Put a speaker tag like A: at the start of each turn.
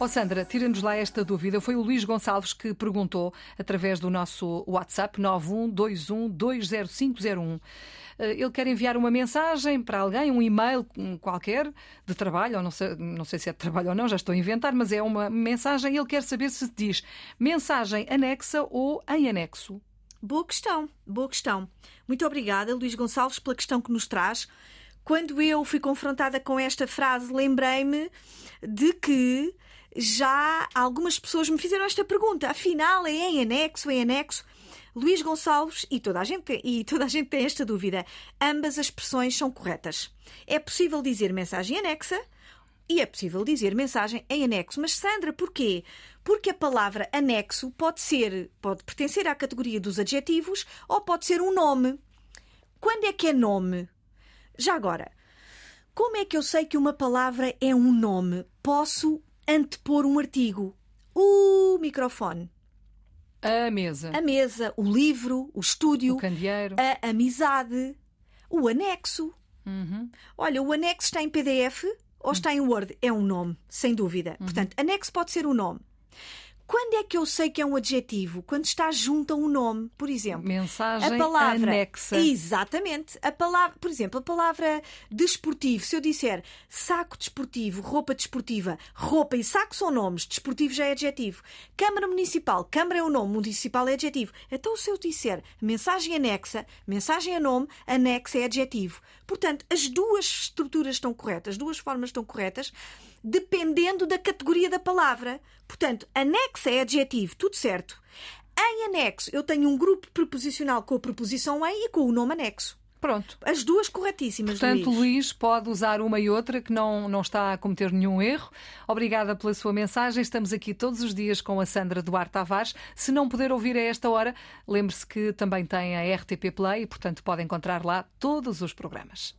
A: Ó oh Sandra, tira-nos lá esta dúvida. Foi o Luís Gonçalves que perguntou através do nosso WhatsApp 912120501. Eh, ele quer enviar uma mensagem para alguém, um e-mail qualquer de trabalho, ou não sei, não sei se é de trabalho ou não, já estou a inventar, mas é uma mensagem ele quer saber se diz mensagem anexa ou em anexo.
B: Boa questão, boa questão. Muito obrigada, Luís Gonçalves, pela questão que nos traz. Quando eu fui confrontada com esta frase, lembrei-me de que já algumas pessoas me fizeram esta pergunta. Afinal, é em anexo, em anexo? Luís Gonçalves e toda a gente e toda a gente tem esta dúvida. Ambas as expressões são corretas. É possível dizer mensagem anexa e é possível dizer mensagem em anexo. Mas Sandra, porquê? Porque a palavra anexo pode ser, pode pertencer à categoria dos adjetivos ou pode ser um nome. Quando é que é nome? Já agora, como é que eu sei que uma palavra é um nome? Posso antepor um artigo. O microfone.
A: A mesa.
B: A mesa, o livro, o estúdio.
A: O candeeiro.
B: A amizade. O anexo.
A: Uhum.
B: Olha, o anexo está em PDF ou está em Word? É um nome, sem dúvida. Uhum. Portanto, anexo pode ser um nome. Quando é que eu sei que é um adjetivo? Quando está junto a um nome, por exemplo.
A: Mensagem a palavra, anexa.
B: Exatamente. A palavra, por exemplo, a palavra desportivo. Se eu disser saco desportivo, roupa desportiva, roupa e saco são nomes, desportivo já é adjetivo. Câmara Municipal, Câmara é o nome, municipal é adjetivo. Então, se eu disser mensagem anexa, mensagem é nome, anexa é adjetivo. Portanto, as duas estruturas estão corretas, as duas formas estão corretas dependendo da categoria da palavra. Portanto, anexo é adjetivo, tudo certo. Em anexo, eu tenho um grupo preposicional com a preposição em e com o nome anexo.
A: Pronto.
B: As duas corretíssimas,
A: Portanto,
B: Luís.
A: Luís pode usar uma e outra que não, não está a cometer nenhum erro. Obrigada pela sua mensagem. Estamos aqui todos os dias com a Sandra Duarte Tavares. Se não puder ouvir a esta hora, lembre-se que também tem a RTP Play e, portanto, pode encontrar lá todos os programas.